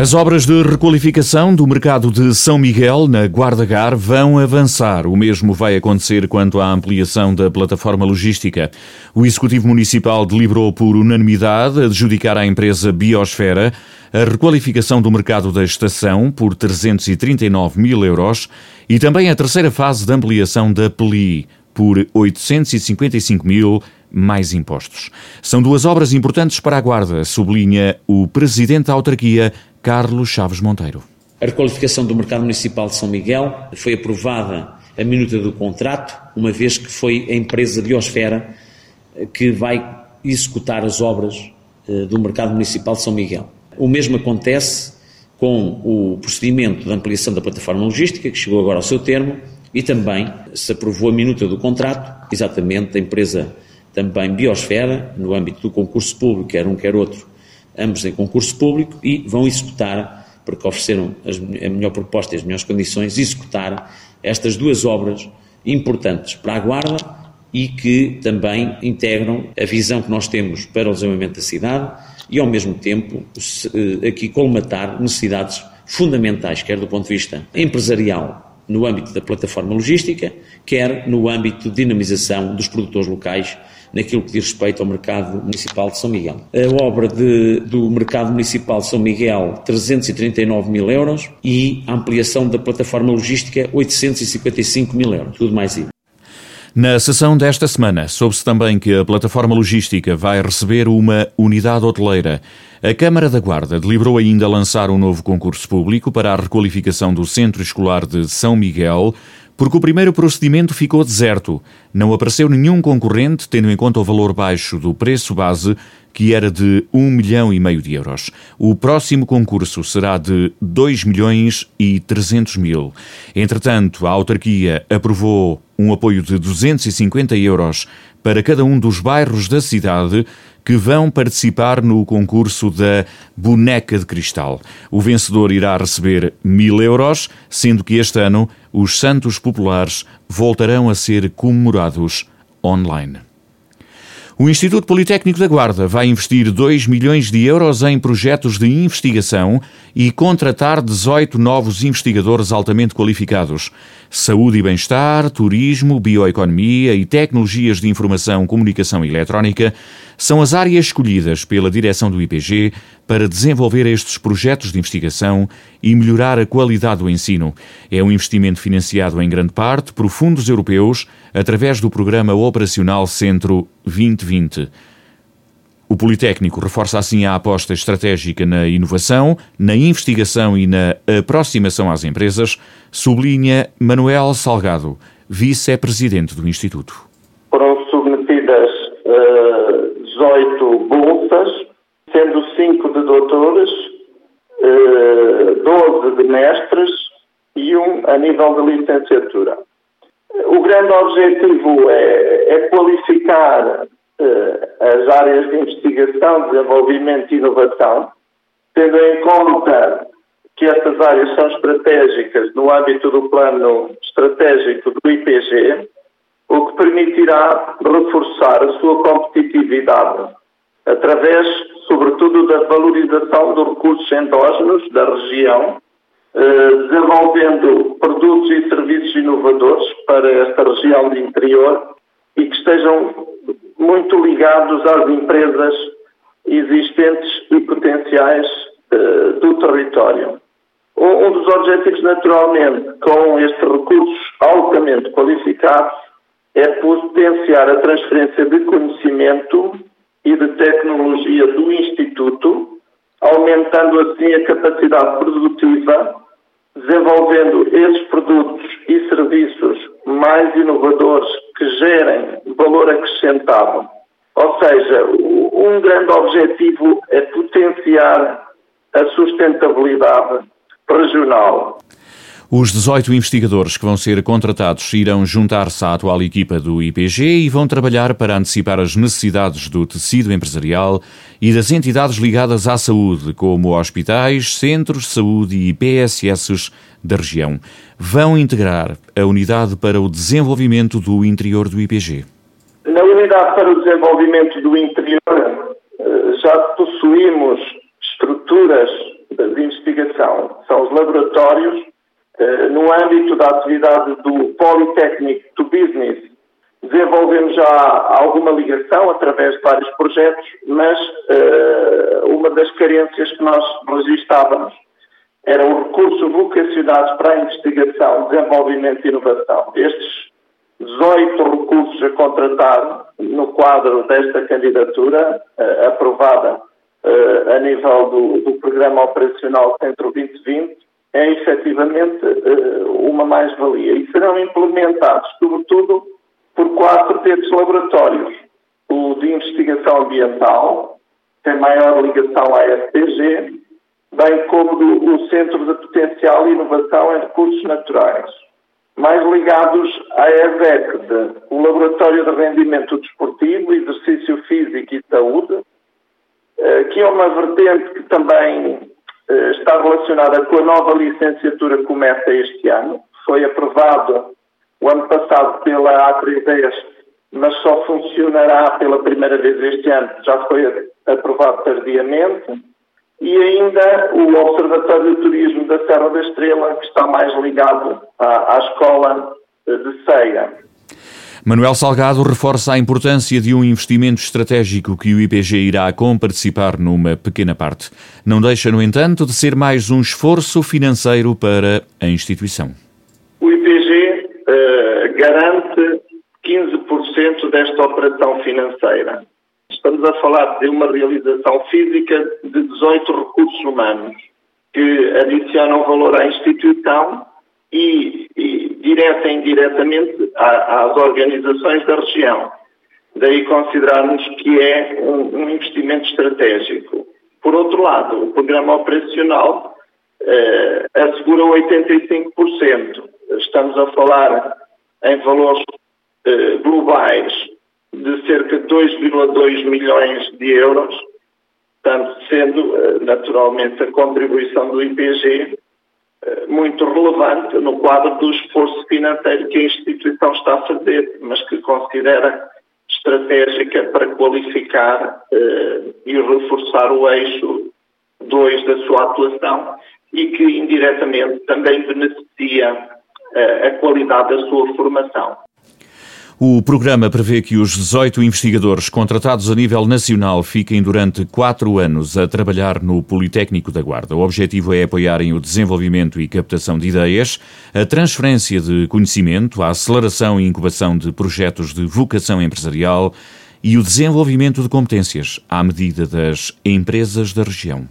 As obras de requalificação do mercado de São Miguel, na Guarda-Gar, vão avançar. O mesmo vai acontecer quanto à ampliação da plataforma logística. O Executivo Municipal deliberou por unanimidade adjudicar à empresa Biosfera a requalificação do mercado da estação por 339 mil euros e também a terceira fase de ampliação da PLI por 855 mil mais impostos. São duas obras importantes para a Guarda, sublinha o Presidente da Autarquia, Carlos Chaves Monteiro. A requalificação do mercado municipal de São Miguel foi aprovada a minuta do contrato, uma vez que foi a empresa Biosfera que vai executar as obras eh, do mercado municipal de São Miguel. O mesmo acontece com o procedimento de ampliação da plataforma logística, que chegou agora ao seu termo, e também se aprovou a minuta do contrato, exatamente da empresa também Biosfera, no âmbito do concurso público, quer um quer outro, ambos em concurso público, e vão executar, porque ofereceram as, a melhor proposta e as melhores condições, executar estas duas obras importantes para a Guarda e que também integram a visão que nós temos para o desenvolvimento da cidade e, ao mesmo tempo, eh, aqui colmatar necessidades fundamentais, quer do ponto de vista empresarial no âmbito da plataforma logística, quer no âmbito de dinamização dos produtores locais naquilo que diz respeito ao mercado municipal de São Miguel. A obra de, do mercado municipal de São Miguel, 339 mil euros e a ampliação da plataforma logística, 855 mil euros. Tudo mais isso. Na sessão desta semana, soube-se também que a plataforma logística vai receber uma unidade hoteleira. A Câmara da Guarda deliberou ainda lançar um novo concurso público para a requalificação do Centro Escolar de São Miguel, porque o primeiro procedimento ficou deserto. Não apareceu nenhum concorrente, tendo em conta o valor baixo do preço base, que era de 1 milhão e meio de euros. O próximo concurso será de 2 milhões e 300 mil. Entretanto, a autarquia aprovou um apoio de 250 euros para cada um dos bairros da cidade que vão participar no concurso da Boneca de Cristal. O vencedor irá receber mil euros, sendo que este ano os Santos Populares voltarão a ser comemorados online. O Instituto Politécnico da Guarda vai investir 2 milhões de euros em projetos de investigação e contratar 18 novos investigadores altamente qualificados. Saúde e bem-estar, turismo, bioeconomia e tecnologias de informação, comunicação e eletrónica são as áreas escolhidas pela direção do IPG para desenvolver estes projetos de investigação e melhorar a qualidade do ensino. É um investimento financiado em grande parte por fundos europeus através do Programa Operacional Centro 2020. O Politécnico reforça assim a aposta estratégica na inovação, na investigação e na aproximação às empresas, sublinha Manuel Salgado, vice-presidente do Instituto. Foram submetidas uh 18 bolsas, sendo 5 de doutores, 12 eh, de mestres e um a nível de licenciatura. O grande objetivo é, é qualificar eh, as áreas de investigação, desenvolvimento e inovação, tendo em conta que estas áreas são estratégicas no âmbito do plano estratégico do IPG, o que permitirá reforçar a sua competitividade através, sobretudo, da valorização dos recursos endógenos da região, desenvolvendo produtos e serviços inovadores para esta região de interior e que estejam muito ligados às empresas existentes e potenciais eh, do território. Um dos objetivos, naturalmente, com estes recursos altamente qualificados, é potenciar a transferência de conhecimento e de tecnologia do Instituto, aumentando assim a capacidade produtiva, desenvolvendo esses produtos e serviços mais inovadores que gerem valor acrescentado. Ou seja, um grande objetivo é potenciar a sustentabilidade regional. Os 18 investigadores que vão ser contratados irão juntar-se à atual equipa do IPG e vão trabalhar para antecipar as necessidades do tecido empresarial e das entidades ligadas à saúde, como hospitais, centros de saúde e PSS da região. Vão integrar a Unidade para o Desenvolvimento do Interior do IPG. Na Unidade para o Desenvolvimento do Interior eh, já possuímos estruturas de investigação são os laboratórios no âmbito da atividade do Polytechnic to Business, desenvolvemos já alguma ligação através de vários projetos, mas uh, uma das carências que nós registávamos era o recurso vocacionado para a investigação, desenvolvimento e inovação. Estes 18 recursos a contratar no quadro desta candidatura, uh, aprovada uh, a nível do, do Programa Operacional Centro 2020, é efetivamente uh, uma mais-valia e serão implementados, sobretudo, por quatro desses laboratórios. O de investigação ambiental, tem maior ligação à SPG, bem como do, o Centro de Potencial e Inovação em Recursos Naturais. Mais ligados à ESEC, o Laboratório de Rendimento Desportivo, Exercício Físico e Saúde, eh, que é uma vertente que também eh, relacionada com a nova licenciatura que começa este ano. Foi aprovado o ano passado pela A310, mas só funcionará pela primeira vez este ano, já foi aprovado tardiamente. E ainda o Observatório de Turismo da Serra da Estrela, que está mais ligado à, à escola de Ceia. Manuel Salgado reforça a importância de um investimento estratégico que o IPG irá comparticipar numa pequena parte. Não deixa, no entanto, de ser mais um esforço financeiro para a instituição. O IPG uh, eh, garante 15% desta operação financeira. Estamos a falar de uma realização física de 18 recursos humanos que adicionam valor à instituição e, e direta e indiretamente às organizações da região. Daí considerarmos que é um, investimento estratégico. Por outro lado, o programa operacional eh, assegura 85%. Estamos a falar em valores eh, globais de cerca de 2,2 milhões de euros, sendo eh, naturalmente a contribuição do IPG muito relevante no quadro do esforço financeiro que a instituição está a fazer, mas que considera estratégica para qualificar eh, e reforçar o eixo 2 da sua atuação e que indiretamente também beneficia eh, a qualidade da sua formação. O programa prevê que os 18 investigadores contratados a nível nacional fiquem durante quatro anos a trabalhar no Politécnico da Guarda. O objetivo é apoiarem o desenvolvimento e captação de ideias, a transferência de conhecimento, a aceleração e incubação de projetos de vocação empresarial e o desenvolvimento de competências à medida das empresas da região.